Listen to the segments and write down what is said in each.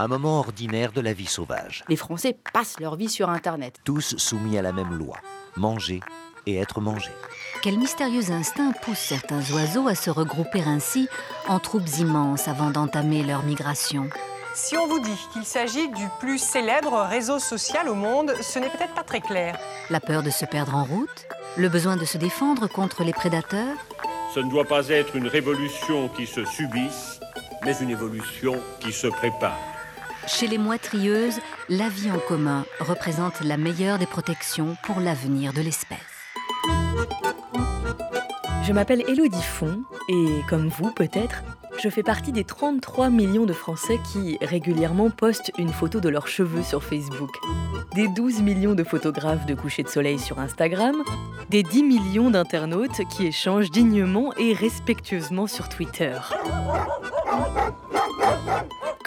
Un moment ordinaire de la vie sauvage. Les Français passent leur vie sur Internet. Tous soumis à la même loi. Manger et être mangé. Quel mystérieux instinct pousse certains oiseaux à se regrouper ainsi en troupes immenses avant d'entamer leur migration Si on vous dit qu'il s'agit du plus célèbre réseau social au monde, ce n'est peut-être pas très clair. La peur de se perdre en route Le besoin de se défendre contre les prédateurs Ce ne doit pas être une révolution qui se subisse, mais une évolution qui se prépare. Chez les moitrieuses, la vie en commun représente la meilleure des protections pour l'avenir de l'espèce. Je m'appelle Elodie Font et comme vous peut-être, je fais partie des 33 millions de Français qui régulièrement postent une photo de leurs cheveux sur Facebook, des 12 millions de photographes de coucher de soleil sur Instagram, des 10 millions d'internautes qui échangent dignement et respectueusement sur Twitter.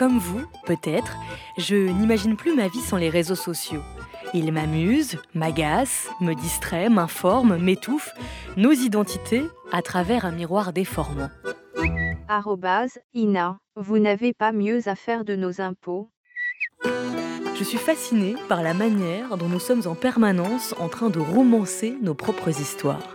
Comme vous, peut-être, je n'imagine plus ma vie sans les réseaux sociaux. Ils m'amusent, m'agacent, me distraient, m'informent, m'étouffent, nos identités à travers un miroir déformant. Arrobase, Ina, vous n'avez pas mieux à faire de nos impôts. Je suis fascinée par la manière dont nous sommes en permanence en train de romancer nos propres histoires.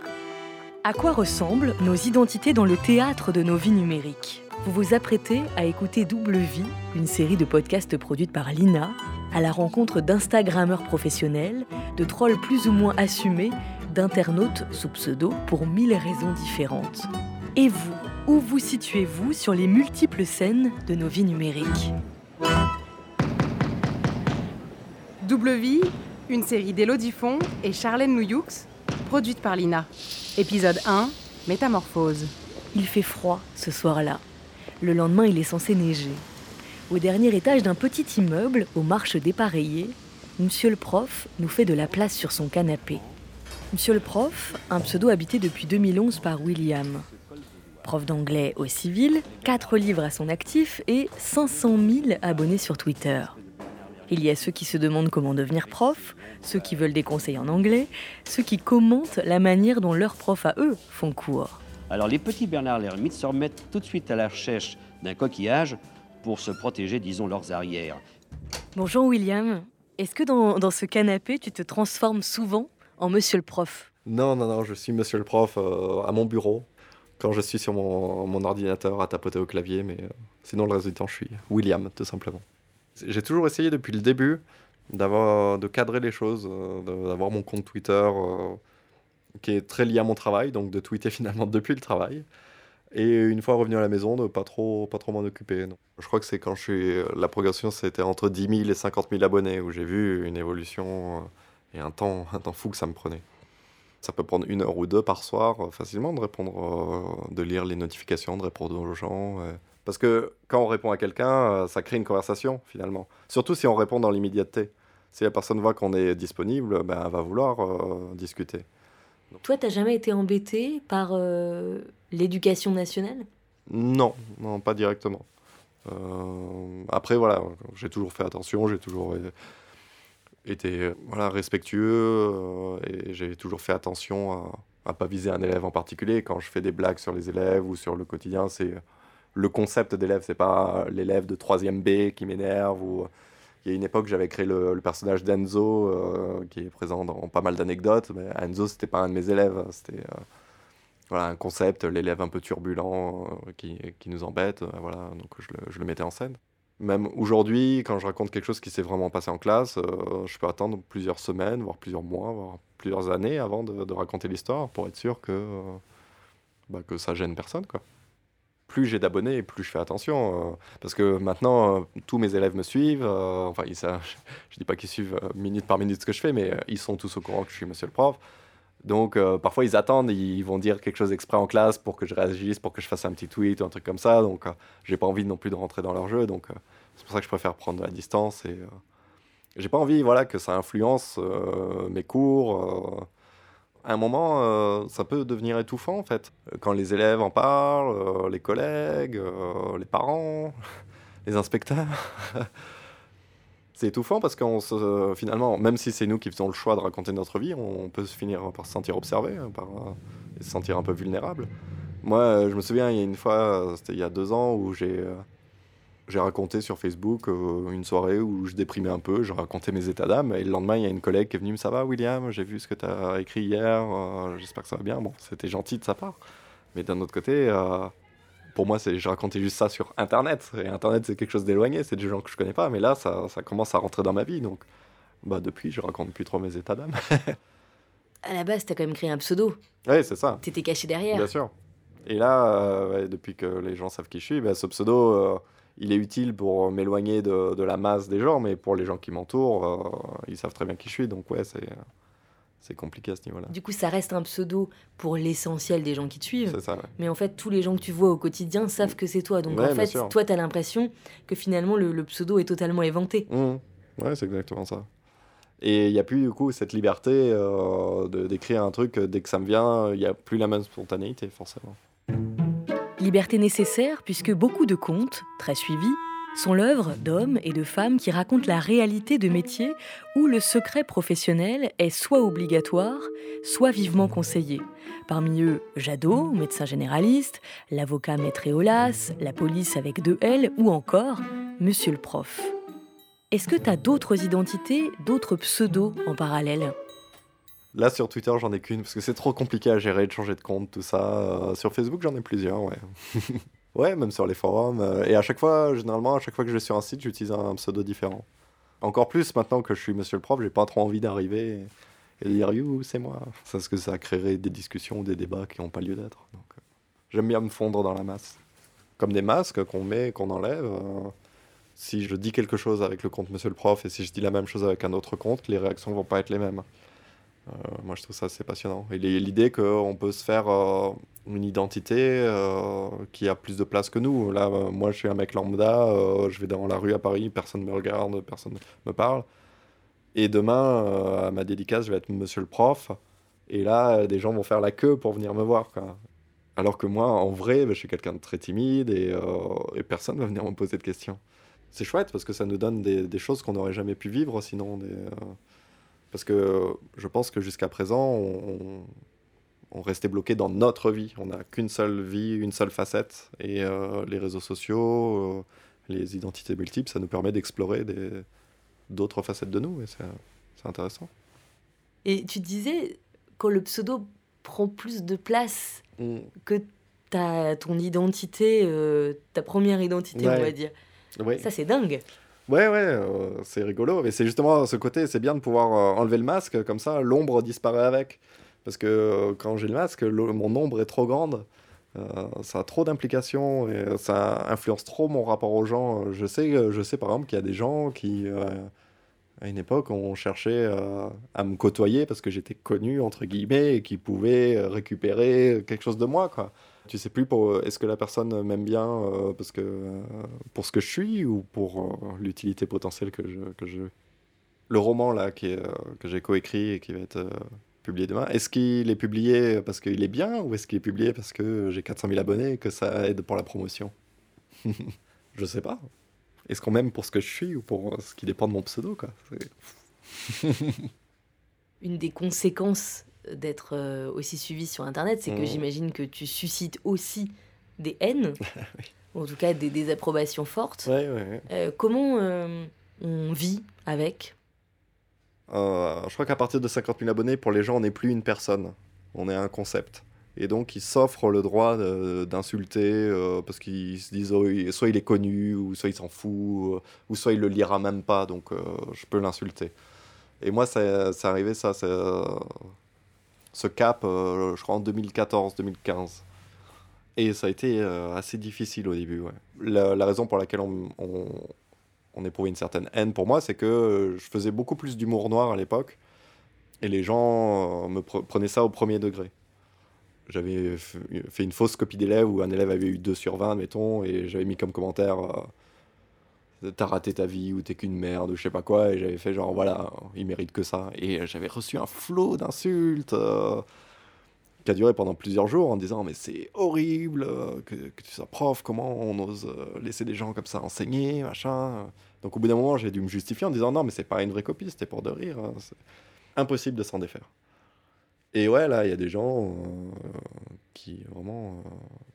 À quoi ressemblent nos identités dans le théâtre de nos vies numériques? Vous vous apprêtez à écouter Double Vie, une série de podcasts produite par Lina, à la rencontre d'Instagrammeurs professionnels, de trolls plus ou moins assumés, d'internautes sous pseudo pour mille raisons différentes. Et vous, où vous situez-vous sur les multiples scènes de nos vies numériques? Double Vie, une série d'Élodie Font et Charlène Nouyoux, produite par Lina. Épisode 1, Métamorphose. Il fait froid ce soir-là. Le lendemain, il est censé neiger. Au dernier étage d'un petit immeuble, aux marches dépareillées, Monsieur le prof nous fait de la place sur son canapé. Monsieur le prof, un pseudo habité depuis 2011 par William. Prof d'anglais au civil, 4 livres à son actif et 500 000 abonnés sur Twitter. Il y a ceux qui se demandent comment devenir prof, ceux qui veulent des conseils en anglais, ceux qui commentent la manière dont leurs profs à eux font cours. Alors les petits Bernard l'ermite se remettent tout de suite à la recherche d'un coquillage pour se protéger, disons, leurs arrières. Bonjour William, est-ce que dans, dans, ce canapé, tu te transformes souvent en monsieur le prof? Non, non, non, je suis monsieur le prof euh, à mon bureau, quand je suis sur mon, mon, ordinateur à tapoter au clavier, mais euh, sinon le reste du temps, je suis William, tout simplement. J'ai toujours essayé depuis le début d'avoir de cadrer les choses, euh, d'avoir mon compte Twitter euh, qui est très lié à mon travail, donc de tweeter finalement depuis le travail. Et une fois revenu à la maison, de pas trop, pas trop m'en occuper. Je crois que c'est quand je suis. La progression, c'était entre 10 000 et 50 000 abonnés, où j'ai vu une évolution euh, et un temps, un temps fou que ça me prenait. Ça peut prendre une heure ou deux par soir, facilement, de répondre, de lire les notifications, de répondre aux gens. Parce que quand on répond à quelqu'un, ça crée une conversation, finalement. Surtout si on répond dans l'immédiateté. Si la personne voit qu'on est disponible, ben, elle va vouloir euh, discuter. Toi, t'as jamais été embêté par euh, l'éducation nationale? Non, non, pas directement. Euh, après, voilà, j'ai toujours fait attention, j'ai toujours été voilà, respectueux et j'ai toujours fait attention à ne pas viser un élève en particulier. Quand je fais des blagues sur les élèves ou sur le quotidien, c'est le concept d'élève, c'est pas l'élève de 3e B qui m'énerve ou il y a une époque, j'avais créé le, personnage d'Enzo, euh, qui est présent dans pas mal d'anecdotes. Mais Enzo, c'était pas un de mes élèves. C'était euh, voilà, un concept, l'élève un peu turbulent euh, qui, qui, nous embête. voilà, donc je le, je le, mettais en scène. Même aujourd'hui, quand je raconte quelque chose qui s'est vraiment passé en classe, je peux attendre plusieurs semaines, voire plusieurs mois, voire plusieurs années avant de, de raconter l'histoire pour être sûr que, bah, que ça gêne personne. Quoi plus j'ai d'abonnés, plus je fais attention. Euh, parce que maintenant, euh, tous mes élèves me suivent. Euh, enfin, ils, je, je dis pas qu'ils suivent minute par minute ce que je fais, mais ils sont tous au courant que je suis monsieur le prof. Donc, parfois, ils attendent, ils vont dire quelque chose exprès en classe pour que je réagisse, pour que je fasse un petit tweet ou un truc comme ça. Donc, j'ai pas envie non plus de rentrer dans leur jeu. Donc, c'est pour ça que je préfère prendre la distance. Et j'ai pas envie voilà, que ça influence mes cours à un moment, euh, ça peut devenir étouffant en fait. Quand les élèves en parlent, euh, les collègues, euh, les parents, les inspecteurs. c'est étouffant parce qu'on finalement, même si c'est nous qui faisons le choix de raconter notre vie, on peut se finir par se sentir observé, hein, par se sentir un peu vulnérable. Moi, je me souviens, il y a une fois, c'était il y a deux ans, où j'ai j'ai raconté sur Facebook euh, une soirée où je déprimais un peu, j'ai raconté mes états d'âme, et le lendemain, il y a une collègue qui est venue me Ça va, William? J'ai vu ce que tu as écrit hier, euh, j'espère que ça va bien. Bon, c'était gentil de sa part. Mais d'un autre côté, euh, pour moi, c'est, je racontais juste ça sur Internet. Et Internet, c'est quelque chose d'éloigné, c'est des gens que je connais pas. Mais là, ça, ça commence à rentrer dans ma vie. Donc, bah, depuis, je raconte plus trop mes états d'âme. À la base, t'as quand même créé un pseudo. oui, c'est ça. T'étais caché derrière. Bien sûr. Et là, ouais, depuis que les gens savent qui je suis, bah, ce pseudo, il est utile pour m'éloigner de, de la masse des gens, mais pour les gens qui m'entourent, euh, ils savent très bien qui je suis. Donc, ouais, c'est, c'est compliqué à ce niveau-là. Du coup, ça reste un pseudo pour l'essentiel des gens qui te suivent. C'est ça, ouais. Mais en fait, tous les gens que tu vois au quotidien savent que c'est toi. Donc Ouais, en fait, toi, t'as l'impression que finalement, le, le pseudo est totalement éventé. Mhm. Ouais, c'est exactement ça. Et il n'y a plus du coup cette liberté euh, d'écrire un truc euh, dès que ça me vient, il n'y a plus la même spontanéité forcément. Liberté nécessaire puisque beaucoup de contes, très suivis, sont l'œuvre d'hommes et de femmes qui racontent la réalité de métiers où le secret professionnel est soit obligatoire, soit vivement conseillé. Parmi eux, Jadot, médecin généraliste, l'avocat Maître Éolas, la police avec deux L ou encore Monsieur le prof. Est-ce que tu as d'autres identités, d'autres pseudos en parallèle? Là sur Twitter j'en ai qu'une parce que c'est trop compliqué à gérer, de changer de compte, tout ça. Euh, sur Facebook j'en ai plusieurs, ouais. ouais, même sur les forums. euh, et à chaque fois, généralement, à chaque fois que je vais sur un site, j'utilise un pseudo différent. Encore plus maintenant que je suis monsieur le prof, j'ai pas trop envie d'arriver et de dire you, c'est moi. Parce que ça créerait des discussions ou des débats qui n'ont pas lieu d'être. Euh, J'aime bien me fondre dans la masse. Comme des masques qu'on met, qu'on enlève. si je dis quelque chose avec le compte Monsieur le Prof et si je dis la même chose avec un autre compte, les réactions vont pas être les mêmes. Euh, moi, je trouve ça assez passionnant. Et l'idée qu'on peut se faire euh, une identité euh, qui a plus de place que nous. Là, moi, je suis un mec lambda, je vais dans la rue à Paris, personne me regarde, personne me parle. Et demain, à ma dédicace, je vais être Monsieur le Prof. Et là, des gens vont faire la queue pour venir me voir. quoi. Alors que moi, en vrai, je suis quelqu'un de très timide et, et personne va venir me poser de questions. C'est chouette parce que ça nous donne des, des choses qu'on n'aurait jamais pu vivre sinon. Parce que je pense que jusqu'à présent, on, on restait bloqué dans notre vie. On n'a qu'une seule vie, une seule facette. Et euh, les réseaux sociaux, euh, les identités multiples, ça nous permet d'explorer d'autres facettes de nous. Et c'est intéressant. Et tu disais, quand le pseudo prend plus de place Mm. que ta, ton identité, euh, ta première identité, on va dire. Ça, c'est dingue. Ouais, ouais, euh, c'est rigolo. Mais c'est justement ce côté, c'est bien de pouvoir euh, enlever le masque, comme ça, l'ombre disparaît avec. Parce que euh, quand j'ai le masque, mon ombre est trop grande. Ça a trop d'implications et ça influence trop mon rapport aux gens. Je sais, je sais par exemple qu'il y a des gens qui, à une époque, ont cherché à me côtoyer parce que j'étais connu, entre guillemets, et qui pouvaient récupérer quelque chose de moi, quoi. Tu sais plus pour est-ce que la personne m'aime bien euh, parce que euh, pour ce que je suis ou pour euh, l'utilité potentielle que je que je le roman là qui est, euh, que j'ai coécrit et qui va être euh, publié demain est-ce qu'il est publié parce qu'il est bien ou est-ce qu'il est publié parce que j'ai 400 000 abonnés et que ça aide pour la promotion? Je sais pas. Est-ce qu'on m'aime pour ce que je suis ou pour euh, ce qui dépend de mon pseudo quoi? Une des conséquences d'être euh, aussi suivi sur Internet, c'est que Mhm. j'imagine que tu suscites aussi des haines, ou en tout cas des désapprobations fortes. ouais, ouais, ouais. Euh, comment euh, on vit avec? Je crois qu'à partir de 50 000 abonnés, pour les gens, on n'est plus une personne, on est un concept. Et donc, ils s'offrent le droit d'insulter euh, parce qu'ils se disent oh, il- soit il est connu, ou soit il s'en fout, ou soit il le lira même pas, donc euh, je peux l'insulter. Et moi, ça- c'est arrivé ça, euh, ce cap, euh, je crois en 2014-2015. Et ça a été euh, assez difficile au début. La, raison pour laquelle on, on, éprouvait une certaine haine pour moi, c'est que euh, je faisais beaucoup plus d'humour noir à l'époque. Et les gens me pre- prenaient ça au premier degré. J'avais fait une fausse copie d'élève où un élève avait eu 2 sur 20, mettons, et j'avais mis comme commentaire T'as raté ta vie ou t'es qu'une merde ou je sais pas quoi. Et j'avais fait genre voilà, il mérite que ça. Et j'avais reçu un flot d'insultes. euh, qui a duré pendant plusieurs jours en disant mais c'est horrible euh, que, que tu sois prof, comment on ose euh, laisser des gens comme ça enseigner, machin. Donc au bout d'un moment j'ai dû me justifier en disant non mais c'est pas une vraie copie, c'était pour de rire, hein, c'est impossible de s'en défaire. Et ouais là il y a des gens euh, qui vraiment euh,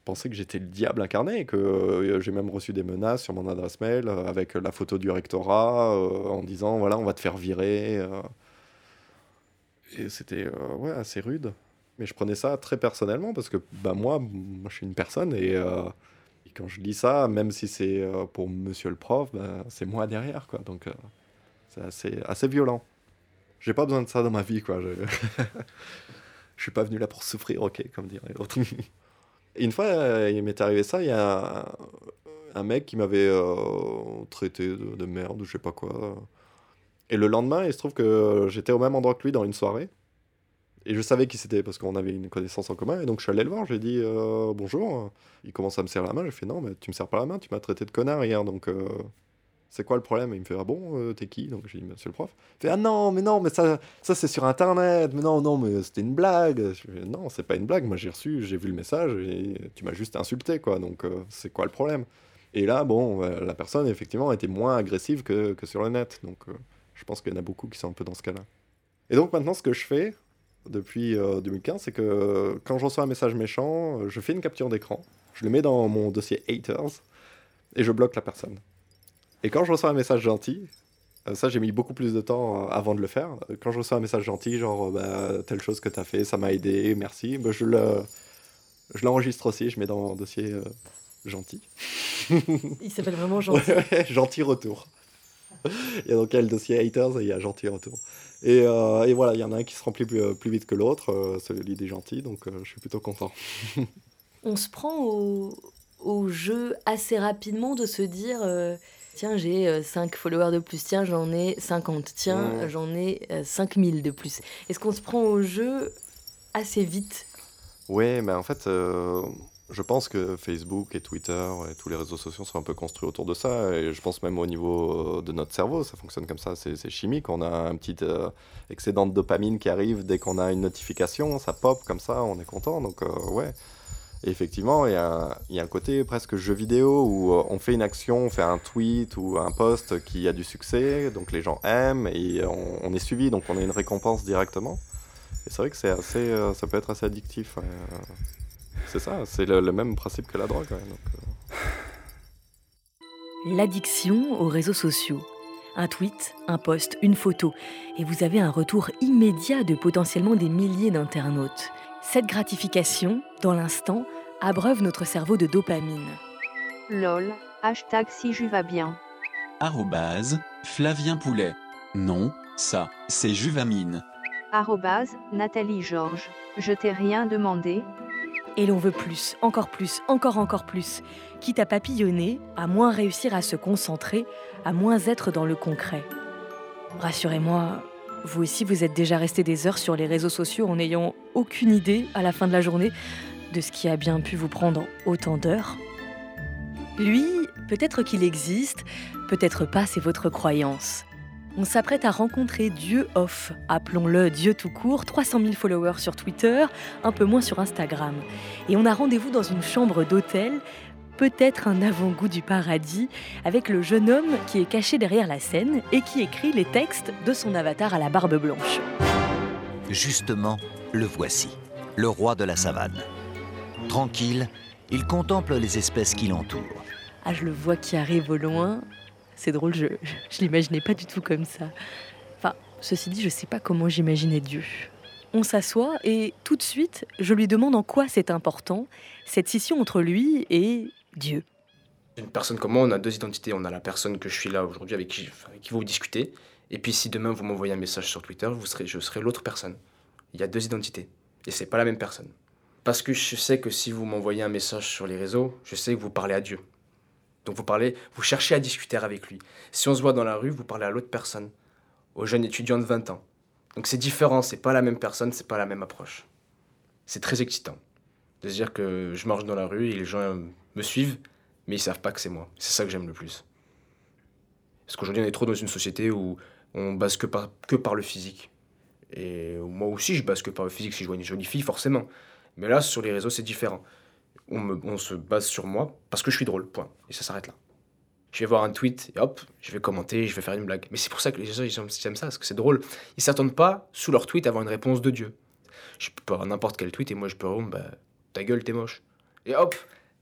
pensaient que j'étais le diable incarné, que euh, j'ai même reçu des menaces sur mon adresse mail avec la photo du rectorat en disant voilà, on va te faire virer. Et c'était ouais, assez rude. Mais je prenais ça très personnellement parce que bah, moi, moi, je suis une personne et, quand je lis ça, même si c'est pour monsieur le prof, bah, c'est moi derrière. Quoi. Donc c'est assez, assez violent. J'ai pas besoin de ça dans ma vie. Quoi. Je... je suis pas venu là pour souffrir, ok, comme dirait l'autre. Une fois, euh, il m'est arrivé ça, il y a un, mec qui m'avait euh, traité de, de merde je sais pas quoi. Et le lendemain, il se trouve que j'étais au même endroit que lui dans une soirée. Et je savais qui c'était parce qu'on avait une connaissance en commun. Et donc je suis allé le voir, j'ai dit euh, bonjour. Il commence à me serrer la main. J'ai fait non, mais tu me serres pas la main, tu m'as traité de connard hier. Donc c'est quoi le problème? Et il me fait ah bon, euh, t'es qui? Donc j'ai dit monsieur le prof. Il fait ah non, mais non, mais ça, ça c'est sur internet. Mais non, non, mais c'était une blague. Je non, c'est pas une blague. Moi j'ai reçu, j'ai vu le message et tu m'as juste insulté quoi. Donc euh, c'est quoi le problème? Et là, bon, euh, la personne effectivement était moins agressive que, que sur le net. Donc je pense qu'il y en a beaucoup qui sont un peu dans ce cas-là. Et donc maintenant, ce que je fais, depuis euh, 2015, c'est que quand je reçois un message méchant, je fais une capture d'écran, je le mets dans mon dossier haters et je bloque la personne. Et quand je reçois un message gentil, euh, ça j'ai mis beaucoup plus de temps euh, avant de le faire. Quand je reçois un message gentil, genre euh, bah, telle chose que tu as fait, ça m'a aidé, merci, bah, je le je l'enregistre aussi, je mets dans mon dossier euh, gentil. Il s'appelle vraiment gentil. Ouais, ouais, gentil retour. Il y a donc il y a le dossier haters et il y a gentil retour. Et, euh, et voilà, il y en a un qui se remplit plus, plus vite que l'autre, euh, celui des gentils, donc je suis plutôt content. On se prend au, au jeu assez rapidement de se dire tiens, j'ai 5 followers de plus, tiens, j'en ai 50, tiens, j'en ai euh, 5000 de plus. Est-ce qu'on se prend au jeu assez vite? Oui, mais en fait, euh, je pense que Facebook et Twitter et tous les réseaux sociaux sont un peu construits autour de ça. Et je pense même au niveau euh, de notre cerveau, ça fonctionne comme ça, c'est c'est chimique. On a un petit euh, excédent de dopamine qui arrive dès qu'on a une notification, ça pop comme ça, on est content. Donc, euh, ouais. Effectivement, il y, a un- côté presque jeu vidéo où euh, on fait une action, on fait un tweet ou un post qui a du succès, donc les gens aiment et on, est suivi, donc on a une récompense directement. Et c'est vrai que c'est assez, euh, ça peut être assez addictif. euh. C'est ça, c'est le, même principe que la drogue. L'addiction aux réseaux sociaux. Un tweet, un post, une photo, et vous avez un retour immédiat de potentiellement des milliers d'internautes. Cette gratification, dans l'instant, abreuve notre cerveau de dopamine. Lol, hashtag si je va bien. Arrobase, Flavien Poulet. Non, ça, c'est Juvamine. Arrobase, Nathalie Georges. Je t'ai rien demandé. Et l'on veut plus, encore plus, encore encore plus. Quitte à papillonner, à moins réussir à se concentrer, à moins être dans le concret. Rassurez-moi, vous aussi vous êtes déjà resté des heures sur les réseaux sociaux en n'ayant aucune idée à la fin de la journée de ce qui a bien pu vous prendre autant d'heures. Lui, peut-être qu'il existe, peut-être pas, c'est votre croyance. On s'apprête à rencontrer Dieu off, appelons-le Dieu tout court, 300 000 followers sur Twitter, un peu moins sur Instagram. Et on a rendez-vous dans une chambre d'hôtel, peut-être un avant-goût du paradis, avec le jeune homme qui est caché derrière la scène et qui écrit les textes de son avatar à la barbe blanche. Justement, le voici, le roi de la savane. Tranquille, il contemple les espèces qui l'entourent. Ah, je le vois qui arrive au loin. C'est drôle, je, je l'imaginais pas du tout comme ça. Enfin, ceci dit, je sais pas comment j'imaginais Dieu. On s'assoit et tout de suite, je lui demande en quoi c'est important, cette scission entre lui et Dieu. Une personne comme moi, on a deux identités. On a la personne que je suis là aujourd'hui avec qui, avec qui vous discutez. Et puis si demain vous m'envoyez un message sur Twitter, vous serez, je serai l'autre personne. Il y a deux identités. Et c'est pas la même personne. Parce que je sais que si vous m'envoyez un message sur les réseaux, je sais que vous parlez à Dieu. Donc vous parlez, vous cherchez à discuter avec lui. Si on se voit dans la rue, vous parlez à l'autre personne, au jeune étudiant de 20 ans. Donc c'est différent, c'est pas la même personne, c'est pas la même approche. C'est très excitant de se dire que je marche dans la rue et les gens me suivent, mais ils savent pas que c'est moi. C'est ça que j'aime le plus. Parce qu'aujourd'hui, on est trop dans une société où on base que par, que par le physique. Et moi aussi, je base que par le physique si je vois une jolie fille, forcément. Mais là, sur les réseaux, c'est différent. On, se base sur moi parce que je suis drôle, point. Et ça s'arrête là. Je vais voir un tweet et hop, je vais commenter, je vais faire une blague. Mais c'est pour ça que les gens, ils aiment ça, parce que c'est drôle. Ils s'attendent pas, sous leur tweet, à avoir une réponse de Dieu. Je peux avoir n'importe quel tweet et moi, je peux bah, ta gueule, t'es moche. Et hop,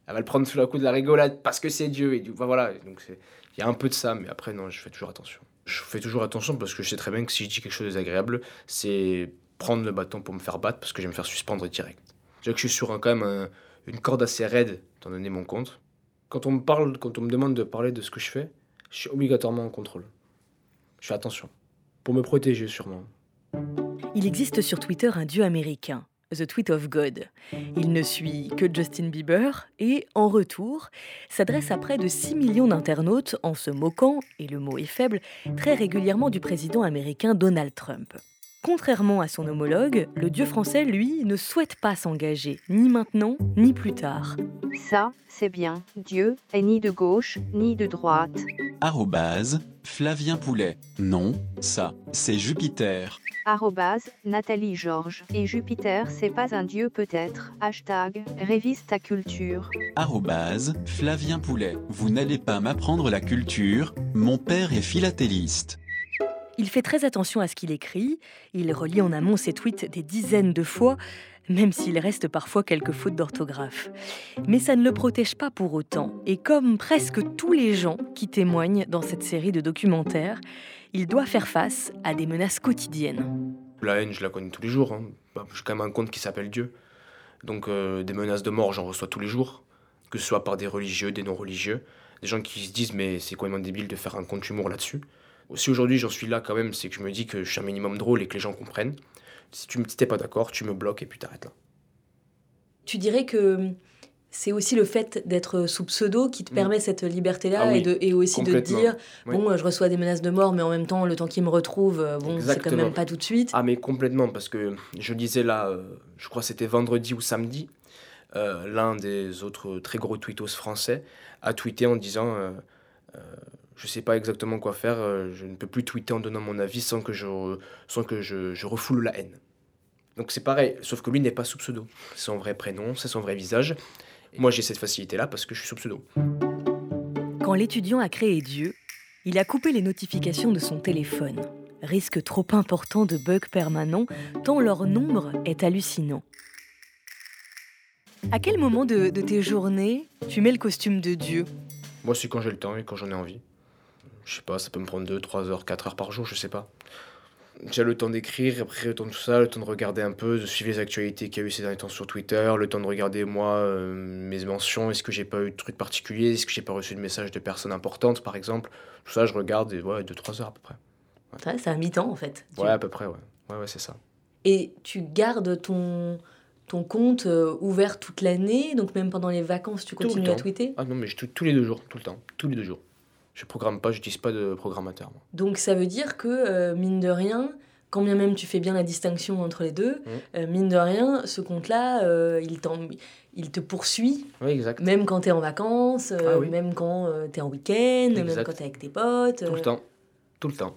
elle va le prendre sous la coup de la rigolade parce que c'est Dieu. Et du- enfin, voilà, donc il y a un peu de ça, mais après, non, je fais toujours attention. Je fais toujours attention parce que je sais très bien que si je dis quelque chose de désagréable, c'est prendre le bâton pour me faire battre parce que je vais me faire suspendre direct. Je que je suis sur un, quand même un- une corde assez raide, étant donné mon compte. Quand on me parle, quand on me demande de parler de ce que je fais, je suis obligatoirement en contrôle. Je fais attention. Pour me protéger, sûrement. Il existe sur Twitter un dieu américain, The Tweet of God. Il ne suit que Justin Bieber et, en retour, s'adresse à près de 6 millions d'internautes en se moquant, et le mot est faible, très régulièrement du président américain Donald Trump. Contrairement à son homologue, le dieu français, lui, ne souhaite pas s'engager, ni maintenant, ni plus tard. Ça, c'est bien. Dieu est ni de gauche, ni de droite. Arrobase, Flavien Poulet. Non, ça, c'est Jupiter. Arrobase, Nathalie Georges. Et Jupiter, c'est pas un dieu peut-être. Hashtag, révise ta culture. Arrobase, Flavien Poulet. Vous n'allez pas m'apprendre la culture, mon père est philatéliste. Il fait très attention à ce qu'il écrit, il relit en amont ses tweets des dizaines de fois, même s'il reste parfois quelques fautes d'orthographe. Mais ça ne le protège pas pour autant, et comme presque tous les gens qui témoignent dans cette série de documentaires, il doit faire face à des menaces quotidiennes. La haine, je la connais tous les jours. hein. Bah, J'ai quand même un compte qui s'appelle Dieu. Donc euh, des menaces de mort, j'en reçois tous les jours. Que ce soit par des religieux, des non-religieux. Des gens qui se disent mais c'est complètement débile de faire un compte humour là-dessus. Si aujourd'hui j'en suis là quand même, c'est que je me dis que je suis un minimum drôle et que les gens comprennent. Si tu n'es pas d'accord, tu me bloques et puis t'arrêtes là. Tu dirais que c'est aussi le fait d'être sous pseudo qui te permet cette liberté-là Ah oui, et, de, et aussi de dire Oui. bon, je reçois des menaces de mort, mais en même temps, le temps qu'ils me retrouvent, euh, bon, c'est quand même pas tout de suite. Ah mais complètement, parce que je lisais là, euh, je crois que c'était vendredi ou samedi, euh, l'un des autres très gros tweetos français a tweeté en disant euh, euh, je sais pas exactement quoi faire, euh, je ne peux plus tweeter en donnant mon avis sans que je, sans que je, je refoule la haine. Donc c'est pareil, sauf que lui n'est pas sous pseudo. C'est son vrai prénom, c'est son vrai visage. Et moi j'ai cette facilité-là parce que je suis sous pseudo. Quand l'étudiant a créé Dieu, il a coupé les notifications de son téléphone. Risque trop important de bugs permanents, tant leur nombre est hallucinant. À quel moment de, de tes journées tu mets le costume de Dieu? Moi c'est quand j'ai le temps et quand j'en ai envie. Je sais pas, ça peut me prendre 2, 3 heures, 4 heures par jour, je sais pas. J'ai le temps d'écrire, après le temps de tout ça, le temps de regarder un peu, de suivre les actualités qu'il y a eu ces derniers temps sur Twitter, le temps de regarder moi euh, mes mentions, est-ce que j'ai pas eu de trucs particuliers, est-ce que j'ai pas reçu de messages de personnes importantes par exemple. Tout ça je regarde et ouais, 2-3 heures à peu près. Ouais, C'est à mi-temps en fait. Ouais, à peu près, ouais. Ouais, ouais, c'est ça. Et tu gardes ton, ton compte euh, ouvert toute l'année, donc même pendant les vacances, tu continues à tweeter? Ah non, mais je tous les deux jours, tout le temps, tous les deux jours. Je programme pas, j'utilise pas de programmateur. moi. Donc ça veut dire que, euh, mine de rien, quand bien même tu fais bien la distinction entre les deux, Mm. euh, mine de rien, ce compte-là, euh, il, il te poursuit, Oui, exact. même quand tu es en vacances, euh, Ah oui. même quand tu es en week-end, même quand tu es avec tes potes. Tout le temps. Tout le temps.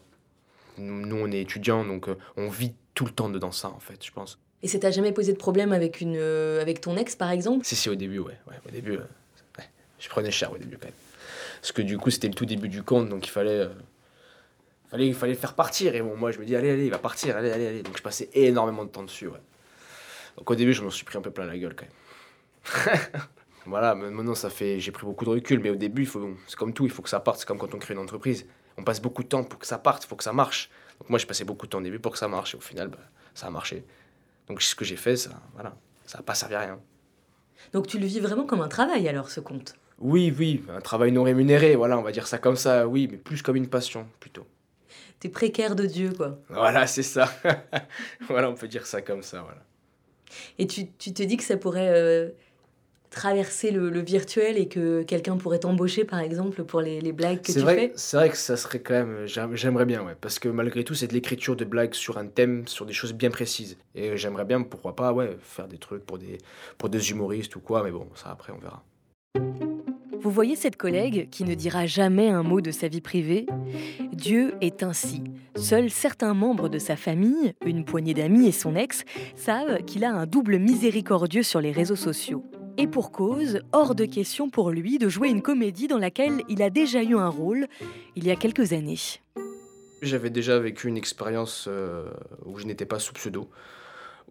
Nous, on est étudiants, donc on vit tout le temps dedans ça, en fait, je pense. Et ça t'a jamais posé de problème avec, une, avec ton ex, par exemple? Si, si, au début, ouais. ouais au début, ouais. je prenais cher au début, quand même. Parce que du coup, c'était le tout début du compte, donc il fallait, euh, fallait, fallait le faire partir. Et bon, moi, je me dis, allez, allez, il va partir, allez, allez, allez. Donc je passais énormément de temps dessus. Donc au début, je m'en suis pris un peu plein la gueule, quand même. voilà, maintenant, ça fait, j'ai pris beaucoup de recul, mais au début, il c'est comme tout, il faut que ça parte. C'est comme quand on crée une entreprise. On passe beaucoup de temps pour que ça parte, il faut que ça marche. Donc moi, j'ai passé beaucoup de temps au début pour que ça marche, et au final, bah, ça a marché. Donc ce que j'ai fait, ça, voilà, ça n'a pas servi à rien. Donc tu le vis vraiment comme un travail alors, ce compte? Oui, oui, un travail non rémunéré, voilà, on va dire ça comme ça, oui, mais plus comme une passion, plutôt. T'es précaire de Dieu, quoi. Voilà, c'est ça. voilà, on peut dire ça comme ça, voilà. Et tu, tu te dis que ça pourrait euh, traverser le, le virtuel et que quelqu'un pourrait t'embaucher, par exemple, pour les, les blagues que tu vrai, fais? c'est vrai que ça serait quand même, j'aim- j'aimerais bien, ouais, parce que malgré tout, c'est de l'écriture de blagues sur un thème, sur des choses bien précises. Et j'aimerais bien, pourquoi pas, ouais, faire des trucs pour des, pour des humoristes ou quoi, mais bon, ça après, on verra. Vous voyez cette collègue qui ne dira jamais un mot de sa vie privée? Dieu est ainsi. Seuls certains membres de sa famille, une poignée d'amis et son ex, savent qu'il a un double miséricordieux sur les réseaux sociaux. Et pour cause, hors de question pour lui de jouer une comédie dans laquelle il a déjà eu un rôle il y a quelques années. J'avais déjà vécu une expérience euh, où je n'étais pas sous pseudo,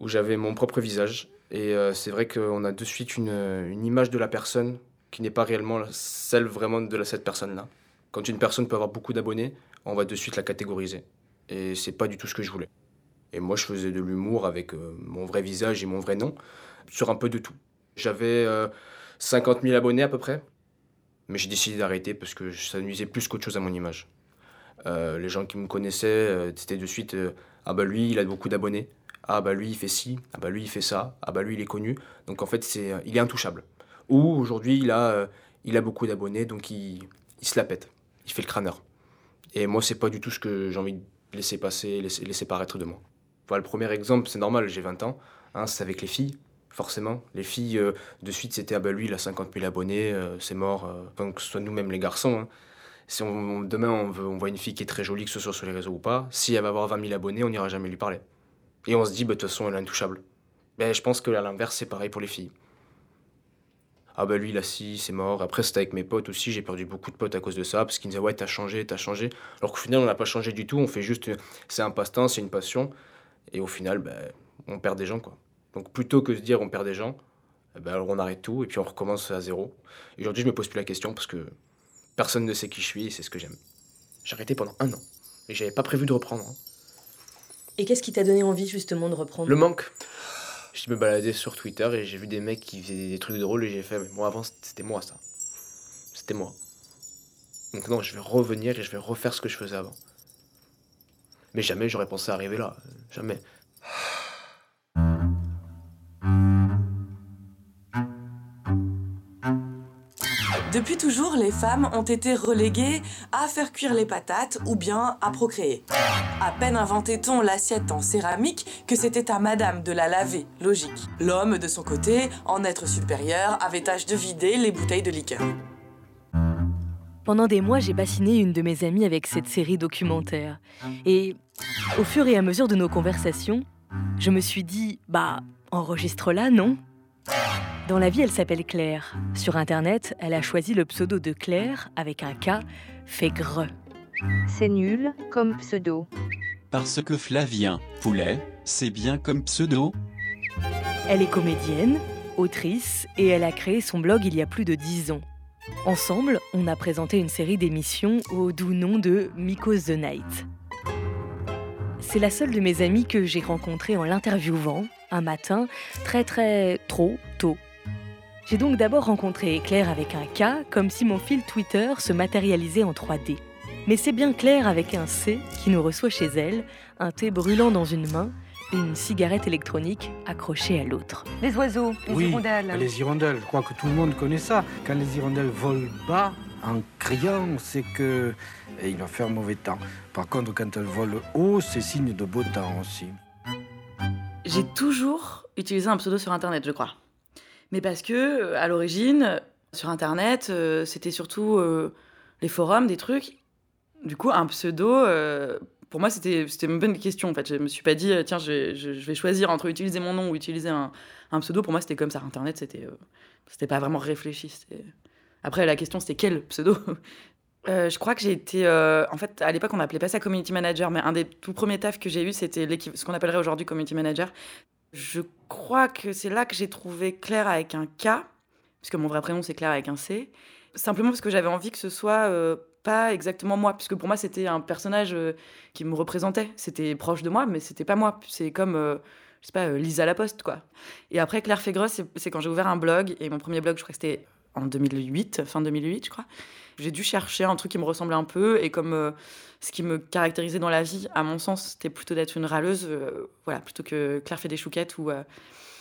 où j'avais mon propre visage. Et euh, c'est vrai qu'on a de suite une, une image de la personne qui n'est pas réellement celle vraiment de cette personne-là. Quand une personne peut avoir beaucoup d'abonnés, on va de suite la catégoriser. Et c'est pas du tout ce que je voulais. Et moi, je faisais de l'humour avec euh, mon vrai visage et mon vrai nom, sur un peu de tout. J'avais 50 000 abonnés à peu près, mais j'ai décidé d'arrêter parce que ça nuisait plus qu'autre chose à mon image. Euh, les gens qui me connaissaient, euh, c'était de suite Ah bah lui, il a beaucoup d'abonnés. Ah bah lui, il fait ci. Ah bah lui, il fait ça. Ah bah lui, il est connu. Donc en fait, c'est, il est intouchable. Ou aujourd'hui, il, a il a beaucoup d'abonnés, donc il, il se la pète. Il fait le crâneur. Et moi, c'est pas du tout ce que j'ai envie de laisser passer, laisser, laisser paraître de moi. Voilà, le premier exemple, c'est normal, j'ai 20 ans. Hein, c'est avec les filles, forcément. Les filles, euh, de suite, c'était Ah bah lui, il a 50 000 abonnés, euh, c'est mort. Euh, que ce soit nous-mêmes les garçons. Hein. Si demain, on, veut, on voit une fille qui est très jolie, que ce soit sur les réseaux ou pas, si elle va avoir 20 000 abonnés, on n'ira jamais lui parler. Et on se dit, bah, de toute façon, elle est intouchable. Mais je pense que l'inverse, c'est pareil pour les filles. Ah bah lui, il a si, c'est mort. Après, c'était avec mes potes aussi, j'ai perdu beaucoup de potes à cause de ça, parce qu'ils me disaient, ouais, t'as changé, t'as changé. Alors qu'au final, on n'a pas changé du tout, on fait juste, c'est un passe-temps, c'est une passion. Et au final, ben, on perd des gens. Quoi. Donc plutôt que de dire on perd des gens, eh ben, alors on arrête tout et puis on recommence à zéro. Aujourd'hui, je me pose plus la question parce que personne ne sait qui je suis et c'est ce que j'aime. J'ai arrêté pendant un an et j'avais pas prévu de reprendre. Hein. Et qu'est-ce qui t'a donné envie justement de reprendre? Le manque. Je me baladais sur Twitter et j'ai vu des mecs qui faisaient des trucs drôles et j'ai fait, mais moi avant c'était moi ça. C'était moi. Donc non, je vais revenir et je vais refaire ce que je faisais avant. Mais jamais j'aurais pensé arriver là. Jamais. Depuis toujours, les femmes ont été reléguées à faire cuire les patates ou bien à procréer. À peine inventait-on l'assiette en céramique que c'était à madame de la laver, logique. L'homme, de son côté, en être supérieur, avait tâche de vider les bouteilles de liqueur. Pendant des mois, j'ai bassiné une de mes amies avec cette série documentaire. Et au fur et à mesure de nos conversations, je me suis dit, bah, enregistre-la, non? Dans la vie, elle s'appelle Claire. Sur Internet, elle a choisi le pseudo de Claire avec un K, fait gre. C'est nul comme pseudo. Parce que Flavien Poulet, c'est bien comme pseudo. Elle est comédienne, autrice, et elle a créé son blog il y a plus de dix ans. Ensemble, on a présenté une série d'émissions au doux nom de Miko's the Night. C'est la seule de mes amies que j'ai rencontrée en l'interviewant un matin, très très trop tôt. J'ai donc d'abord rencontré Claire avec un K, comme si mon fil Twitter se matérialisait en 3D. Mais c'est bien Claire avec un C qui nous reçoit chez elle, un thé brûlant dans une main une cigarette électronique accrochée à l'autre. Les oiseaux, les hirondelles. Les hirondelles, je crois que tout le monde connaît ça. Quand les hirondelles volent bas en criant, c'est que eh, il va faire mauvais temps. Par contre, quand elles volent haut, c'est signe de beau temps aussi. J'ai toujours utilisé un pseudo sur Internet, je crois. Mais parce que, à l'origine, sur Internet, euh, c'était surtout euh, les forums, des trucs. Du coup, un pseudo, euh, pour moi, c'était une bonne question. En fait, je me suis pas dit, tiens, je, vais choisir entre utiliser mon nom ou utiliser un, pseudo. Pour moi, c'était comme ça. Internet, c'était euh, c'était pas vraiment réfléchi. Après, la question, c'était quel pseudo? Euh, Je crois que j'ai été. Euh, en fait, à l'époque, on n'appelait pas ça community manager, mais un des tout premiers tafs que j'ai eu, c'était ce qu'on appellerait aujourd'hui community manager. Je crois que c'est là que j'ai trouvé Claire avec un K, puisque mon vrai prénom, c'est Claire avec un C. Simplement parce que j'avais envie que ce soit pas exactement moi, puisque pour moi c'était un personnage euh, qui me représentait. C'était proche de moi, mais c'était pas moi. C'est comme, euh, je sais pas, euh, Lisa Laposte, quoi. Et après, Claire Fégrosse, c'est quand j'ai ouvert un blog, et mon premier blog, je crois que c'était en 2008, fin 2008, je crois. J'ai dû chercher un truc qui me ressemblait un peu, et comme ce qui me caractérisait dans la vie, à mon sens, c'était plutôt d'être une râleuse, voilà, plutôt que Claire fait des chouquettes ou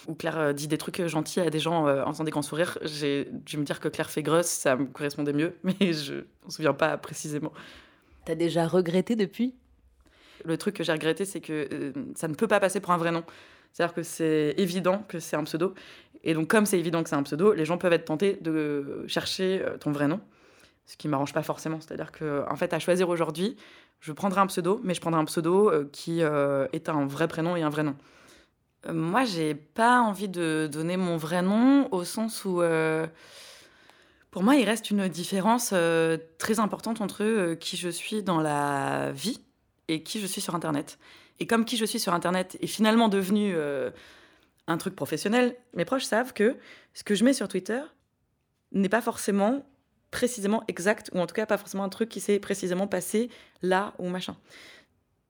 où Claire euh, dit des trucs gentils à des gens euh, en faisant des grands sourires, j'ai dû me dire que Claire fait grosse, ça me correspondait mieux, mais je ne me souviens pas précisément. T'as déjà regretté depuis? Le truc que j'ai regretté, c'est que euh, ça ne peut pas passer pour un vrai nom. C'est-à-dire que c'est évident que c'est un pseudo. Et donc, comme c'est évident que c'est un pseudo, les gens peuvent être tentés de chercher ton vrai nom, ce qui m'arrange pas forcément. C'est-à-dire que, en fait, à choisir aujourd'hui, je prendrai un pseudo, mais je prendrai un pseudo qui est un vrai prénom et un vrai nom. Euh, moi, j'ai pas envie de donner mon vrai nom au sens où, euh, pour moi, il reste une différence euh, très importante entre qui je suis dans la vie et qui je suis sur Internet. Et comme qui je suis sur Internet est finalement devenu euh, un truc professionnel, mes proches savent que ce que je mets sur Twitter n'est pas forcément précisément exact, ou en tout cas pas forcément un truc qui s'est précisément passé là ou machin.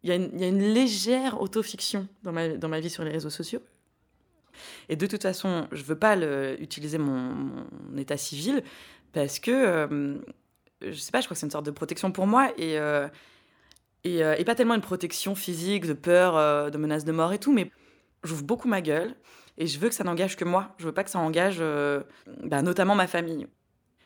Il y, a une, légère autofiction dans ma, dans ma vie sur les réseaux sociaux. Et de toute façon, je veux pas utiliser mon, état civil parce que, euh, je sais pas, je crois que c'est une sorte de protection pour moi et, euh, euh, et, pas tellement une protection physique, de peur, euh, de menace de mort et tout, mais j'ouvre beaucoup ma gueule et je veux que ça n'engage que moi. Je veux pas que ça engage bah, notamment ma famille.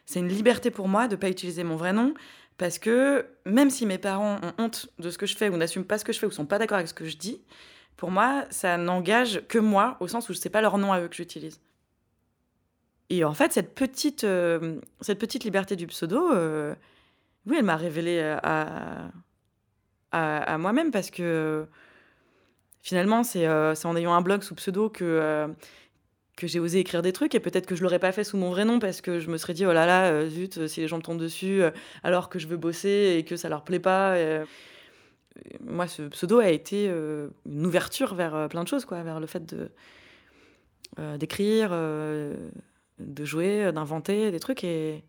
C'est une liberté pour moi de pas utiliser mon vrai nom parce que même si mes parents ont honte de ce que je fais ou n'assument pas ce que je fais ou sont pas d'accord avec ce que je dis, pour moi, ça n'engage que moi au sens où c'est pas leur nom à eux que j'utilise. Et en fait, cette petite, euh, petite liberté du pseudo, euh, oui, elle m'a révélé à, à, moi-même parce que finalement, c'est euh, en ayant un blog sous pseudo que, euh, que j'ai osé écrire des trucs et peut-être que je l'aurais pas fait sous mon vrai nom parce que je me serais dit, oh là là, euh, zut, si les gens me tombent dessus alors que je veux bosser et que ça leur plaît pas. moi, ce pseudo a été une ouverture vers plein de choses, quoi, vers le fait de d'écrire de jouer, d'inventer des trucs. Et,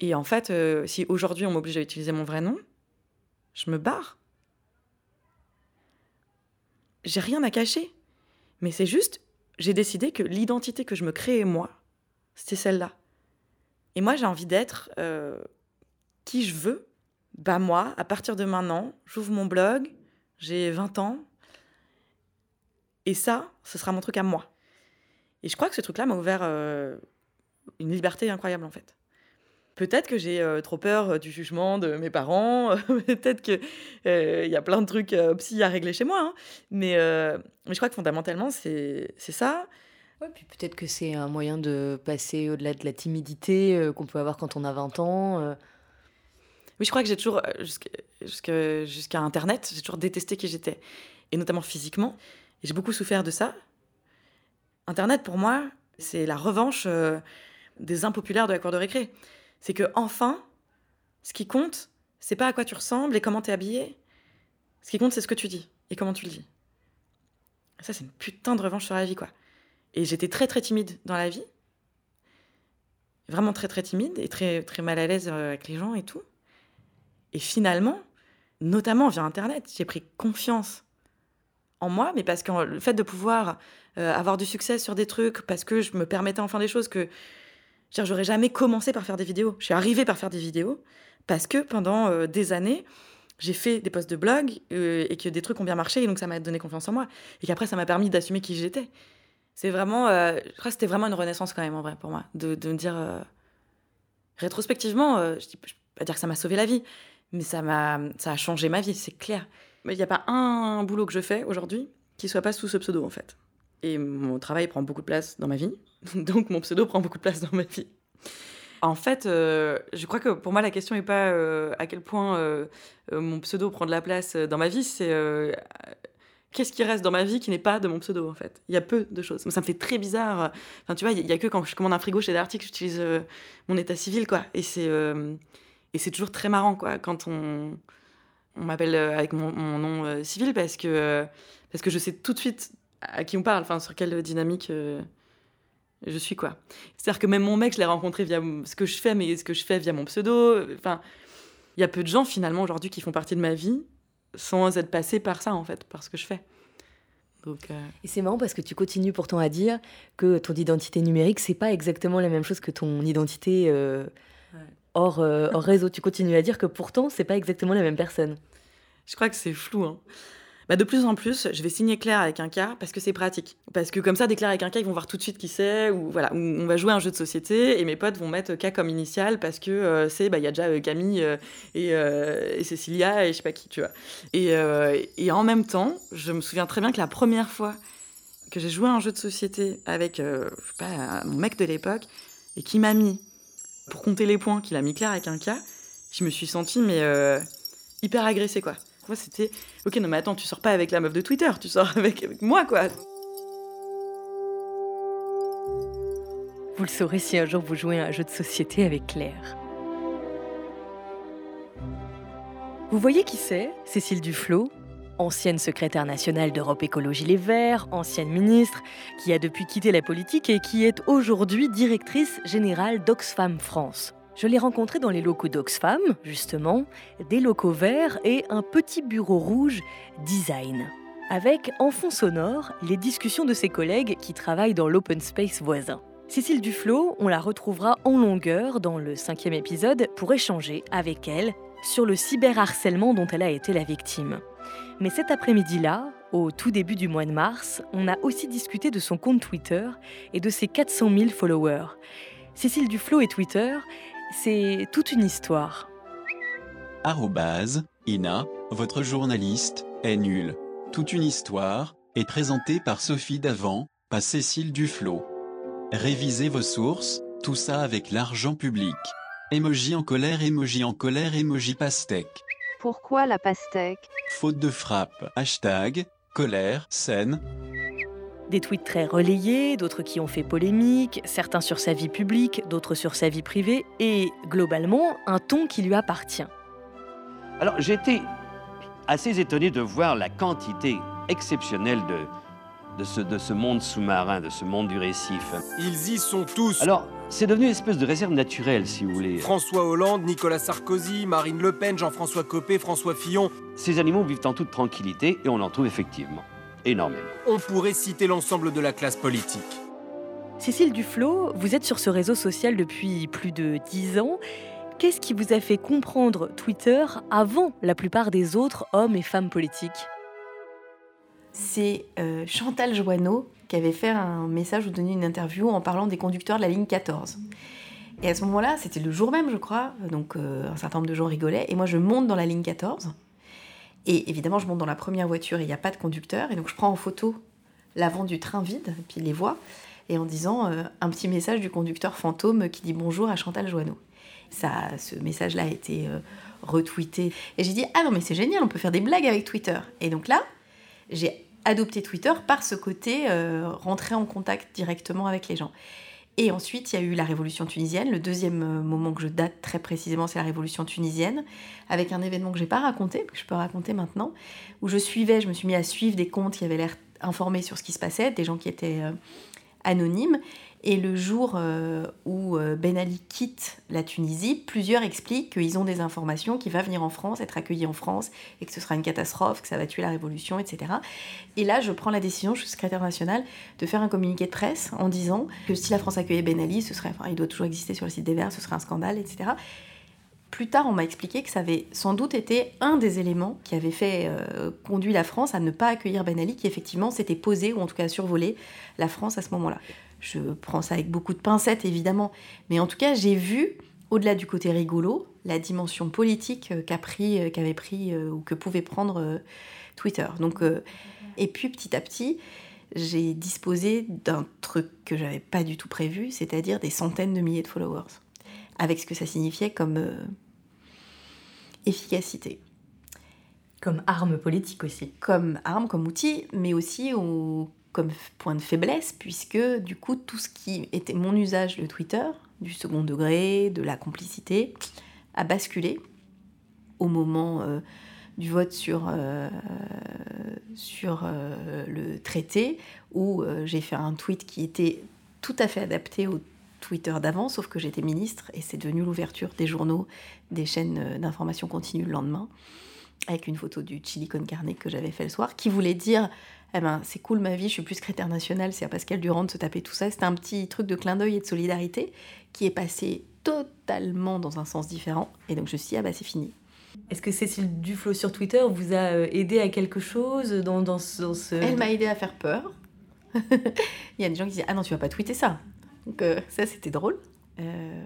et en fait, euh, si aujourd'hui on m'oblige à utiliser mon vrai nom, je me barre. J'ai rien à cacher. Mais c'est juste, j'ai décidé que l'identité que je me créais moi, c'était celle-là. Et moi, j'ai envie d'être euh, qui je veux. Bah moi, à partir de maintenant, j'ouvre mon blog, j'ai 20 ans. Et ça, ce sera mon truc à moi. Et je crois que ce truc-là m'a ouvert euh, une liberté incroyable en fait. Peut-être que j'ai euh, trop peur euh, du jugement de mes parents, peut-être qu'il euh, y a plein de trucs psy à régler chez moi, hein. mais, mais je crois que fondamentalement c'est ça. Ouais, puis peut-être que c'est un moyen de passer au-delà de la timidité qu'on peut avoir quand on a 20 ans. Oui, je crois que j'ai toujours, jusqu'à Internet, j'ai toujours détesté qui j'étais, et notamment physiquement. Et j'ai beaucoup souffert de ça. Internet, pour moi, c'est la revanche euh, des impopulaires de la cour de récré. C'est que enfin, ce qui compte, c'est pas à quoi tu ressembles et comment t'es habillé. Ce qui compte, c'est ce que tu dis et comment tu le dis. Ça, c'est une putain de revanche sur la vie, quoi. Et j'étais très très timide dans la vie. Vraiment très très timide et très, très mal à l'aise euh, avec les gens et tout. Et finalement, notamment via Internet, j'ai pris confiance en moi, mais parce que le fait de pouvoir euh, avoir du succès sur des trucs, parce que je me permettais enfin des choses que j'aurais jamais commencé par faire des vidéos. Je suis arrivée par faire des vidéos parce que pendant euh, des années, j'ai fait des posts de blog euh, et que des trucs ont bien marché et donc ça m'a donné confiance en moi et qu'après ça m'a permis d'assumer qui j'étais. C'est vraiment, euh, je crois que c'était vraiment une renaissance quand même en vrai pour moi de, me dire rétrospectivement, je, je peux pas dire que ça m'a sauvé la vie, mais ça m'a, ça a changé ma vie, c'est clair. Il n'y a pas un boulot que je fais aujourd'hui qui soit pas sous ce pseudo en fait. Et mon travail prend beaucoup de place dans ma vie, donc mon pseudo prend beaucoup de place dans ma vie. En fait, euh, je crois que pour moi, la question n'est pas euh, à quel point euh, mon pseudo prend de la place dans ma vie, c'est qu'est-ce qui reste dans ma vie qui n'est pas de mon pseudo, en fait? Il y a peu de choses. Ça me fait très bizarre. Enfin, tu vois, il y, a que quand je commande un frigo chez Darty que j'utilise mon état civil, quoi. Et c'est toujours très marrant, quoi, quand on, on m'appelle avec mon, mon nom civil parce que, parce que je sais tout de suite à qui on parle, enfin, sur quelle dynamique je suis, quoi? C'est-à-dire que même mon mec, je l'ai rencontré via ce que je fais, mais ce que je fais via mon pseudo. Enfin, il y a peu de gens, finalement, aujourd'hui, qui font partie de ma vie sans être passés par ça, en fait, par ce que je fais. Donc, euh, Et c'est marrant parce que tu continues pourtant à dire que ton identité numérique, c'est pas exactement la même chose que ton identité euh, hors, euh, hors réseau. Tu continues à dire que pourtant, c'est pas exactement la même personne. Je crois que c'est flou. Hein. Bah, de plus en plus, je vais signer Claire avec un K parce que c'est pratique. Parce que comme ça, dès Claire avec un K, ils vont voir tout de suite qui c'est. Ou voilà, on va jouer un jeu de société et mes potes vont mettre K comme initial parce que euh, c'est, bah, il y a déjà euh, Camille euh, et, et Cécilia et je sais pas qui, tu vois. Et, en même temps, je me souviens très bien que la première fois que j'ai joué un jeu de société avec, je sais pas, mon mec de l'époque et qui m'a mis, pour compter les points, qu'il a mis Claire avec un K, je me suis sentie, mais hyper agressée, quoi. C'était ok, non, mais attends, tu sors pas avec la meuf de Twitter, tu sors avec, avec moi, quoi. Vous le saurez si un jour vous jouez à un jeu de société avec Claire. Vous voyez qui c'est? Cécile Duflot, ancienne secrétaire nationale d'Europe Écologie Les Verts, ancienne ministre, qui a depuis quitté la politique et qui est aujourd'hui directrice générale d'Oxfam France. Je l'ai rencontrée dans les locaux d'Oxfam, justement, des locaux verts et un petit bureau rouge design. Avec en fond sonore les discussions de ses collègues qui travaillent dans l'open space voisin. Cécile Duflo, on la retrouvera en longueur dans le cinquième épisode pour échanger avec elle sur le cyberharcèlement dont elle a été la victime. Mais cet après-midi-là, au tout début du mois de mars, on a aussi discuté de son compte Twitter et de ses 400 000 followers. Cécile Duflo et Twitter, c'est toute une histoire. Arrobase, Ina, votre journaliste, est nul. Toute une histoire, est présentée par Sophie Davant, pas Cécile Duflo. Révisez vos sources, tout ça avec l'argent public. Emoji en colère, emoji en colère, emoji pastèque. Pourquoi la pastèque? Faute de frappe. Hashtag, colère, scène. Des tweets très relayés, d'autres qui ont fait polémique, certains sur sa vie publique, d'autres sur sa vie privée, et globalement un ton qui lui appartient. Alors j'ai été assez étonné de voir la quantité exceptionnelle de, de, ce, de ce monde sous-marin, de ce monde du récif. Ils y sont tous. Alors, c'est devenu une espèce de réserve naturelle, si vous voulez. François Hollande, Nicolas Sarkozy, Marine Le Pen, Jean-François Copé, François Fillon. Ces animaux vivent en toute tranquillité et on en trouve effectivement énormément. On pourrait citer l'ensemble de la classe politique. Cécile Duflo, vous êtes sur ce réseau social depuis plus de 10 ans. Qu'est-ce qui vous a fait comprendre Twitter avant la plupart des autres hommes et femmes politiques? C'est euh, Chantal Joanneau qui avait fait un message ou donné une interview en parlant des conducteurs de la ligne 14. Et à ce moment-là, c'était le jour même, je crois, donc euh, un certain nombre de gens rigolaient, et moi je monte dans la ligne 14, et évidemment je monte dans la première voiture et il n'y a pas de conducteur, et donc je prends en photo l'avant du train vide, puis les voix, et en disant euh, un petit message du conducteur fantôme qui dit bonjour à Chantal Joanneau. Ça, ce message-là a été euh, retweeté, et j'ai dit ah non mais c'est génial, on peut faire des blagues avec Twitter. Et donc là, j'ai adopté Twitter par ce côté euh, rentrer en contact directement avec les gens. Et ensuite, il y a eu la révolution tunisienne. Le deuxième euh, moment que je date très précisément, c'est la révolution tunisienne, avec un événement que j'ai pas raconté, que je peux raconter maintenant, où je suivais, je me suis mis à suivre des comptes qui avaient l'air informés sur ce qui se passait, des gens qui étaient anonymes. Et le jour euh, où euh, Ben Ali quitte la Tunisie, plusieurs expliquent qu'ils ont des informations, qu'il va venir en France, être accueilli en France, et que ce sera une catastrophe, que ça va tuer la révolution, etc. Et là, je prends la décision, je suis secrétaire nationale, de faire un communiqué de presse en disant que si la France accueillait Ben Ali, ce serait, enfin, il doit toujours exister sur le site des Verts, ce serait un scandale, etc. Plus tard, on m'a expliqué que ça avait sans doute été un des éléments qui avait fait euh, conduit la France à ne pas accueillir Ben Ali, qui effectivement s'était posé ou en tout cas survolé la France à ce moment-là. Je prends ça avec beaucoup de pincettes évidemment, mais en tout cas, j'ai vu au-delà du côté rigolo, la dimension politique euh, qu'a pris, euh, qu'avait pris ou que pouvait prendre Twitter. Donc, et puis petit à petit, j'ai disposé d'un truc que j'avais pas du tout prévu, c'est-à-dire des centaines de milliers de followers, avec ce que ça signifiait comme euh, efficacité. Comme arme politique aussi. Comme arme, comme outil, mais aussi au- comme point de faiblesse, puisque du coup, tout ce qui était mon usage de Twitter, du second degré, de la complicité, a basculé au moment euh, du vote sur, euh, sur euh, le traité, où j'ai fait un tweet qui était tout à fait adapté au Twitter d'avant, sauf que j'étais ministre et c'est devenu l'ouverture des journaux, des chaînes euh, d'information continue le lendemain, avec une photo du chili con carne que j'avais fait le soir, qui voulait dire eh ben, c'est cool ma vie, je suis plus secrétaire nationale, c'est à Pascal Durand de se taper tout ça. C'était un petit truc de clin d'œil et de solidarité qui est passé totalement dans un sens différent. Et donc je me suis dit, ah bah c'est fini. Est-ce que Cécile Duflo sur Twitter vous a euh, aidé à quelque chose dans, dans ce... dans ce- Elle m'a aidé à faire peur. Il y a des gens qui disent Ah non, tu vas pas tweeter ça. Donc euh, ça, c'était drôle. Euh...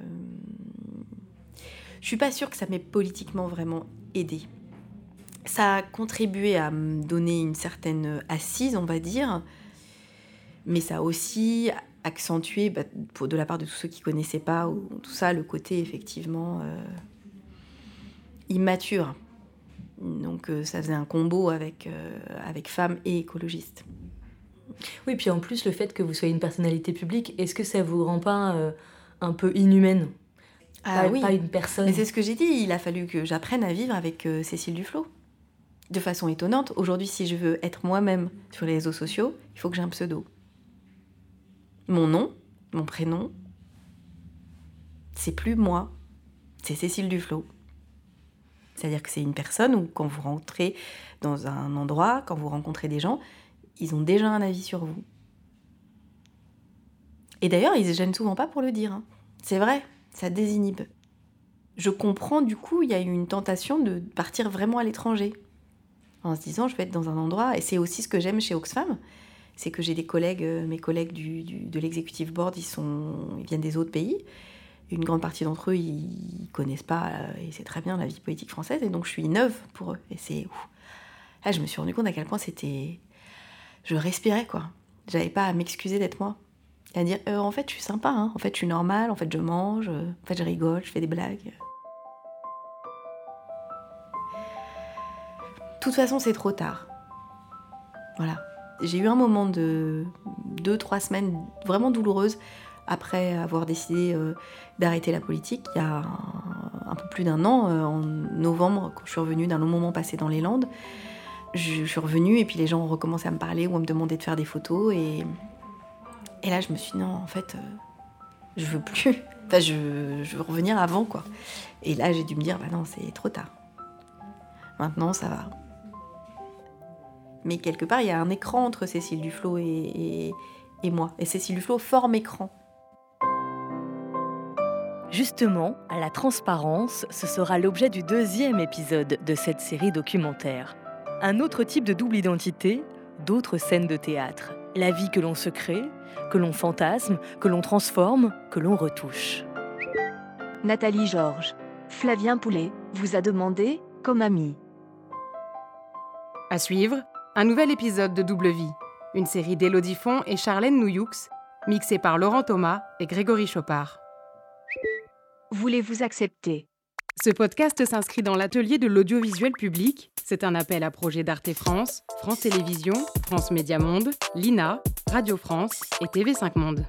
Je suis pas sûre que ça m'ait politiquement vraiment aidé. Ça a contribué à me donner une certaine assise, on va dire, mais ça a aussi accentué, bah, de la part de tous ceux qui connaissaient pas, ou tout ça, le côté effectivement euh, immature. Donc euh, ça faisait un combo avec, euh, avec femmes et écologistes. Oui, puis en plus, le fait que vous soyez une personnalité publique, est-ce que ça vous rend pas euh, un peu inhumaine? Ah Pas- oui. Pas une personne. Mais c'est ce que j'ai dit, il a fallu que j'apprenne à vivre avec euh, Cécile Duflo. de façon étonnante, aujourd'hui, si je veux être moi-même sur les réseaux sociaux, il faut que j'ai un pseudo. Mon nom, mon prénom, c'est plus moi, c'est Cécile Duflo. C'est-à-dire que c'est une personne où quand vous rentrez dans un endroit, quand vous rencontrez des gens, ils ont déjà un avis sur vous. Et d'ailleurs, ils se gênent souvent pas pour le dire. hein. C'est vrai, ça désinhibe. Je comprends du coup, il y a une tentation de partir vraiment à l'étranger. En se disant, je vais être dans un endroit, et c'est aussi ce que j'aime chez Oxfam, c'est que j'ai des collègues, euh, mes collègues du, de l'executive board, ils, sont, ils viennent des autres pays. Une grande partie d'entre eux, ils connaissent pas, euh, et c'est très bien, la vie politique française, et donc je suis neuve pour eux. Et c'est. Là, je me suis rendu compte à quel point c'était. Je respirais, quoi. J'avais pas à m'excuser d'être moi. Et à dire, euh, en fait, je suis sympa, hein. en fait, je suis normale, en fait, je mange, euh, en fait, je rigole, je fais des blagues. De toute façon, c'est trop tard. Voilà. J'ai eu un moment de deux, trois semaines vraiment douloureuses après avoir décidé euh, d'arrêter la politique il y a un, peu plus d'un an, en novembre, quand je suis revenue d'un long moment passé dans les Landes. Je, suis revenue et puis les gens ont recommencé à me parler ou à me demander de faire des photos et, et là je me suis dit non en fait euh, je veux plus, enfin je, veux revenir avant quoi. Et là j'ai dû me dire bah non c'est trop tard. Maintenant ça va. Mais quelque part il y a un écran entre Cécile Duflo et, et, et moi. Et Cécile Duflo forme écran. Justement, à la transparence, ce sera l'objet du deuxième épisode de cette série documentaire. Un autre type de double identité, d'autres scènes de théâtre. La vie que l'on se crée, que l'on fantasme, que l'on transforme, que l'on retouche. Nathalie Georges. Flavien Poulet vous a demandé comme ami. À suivre, un nouvel épisode de Double Vie, une série d'Élodie Font et Charlène Nouyoux, mixée par Laurent Thomas et Grégory Chopard. Voulez-vous accepter? Ce podcast s'inscrit dans l'atelier de l'audiovisuel public. C'est un appel à projet d'Arte France, France Télévisions, France Média Monde, l'INA, Radio France et TV5 Monde.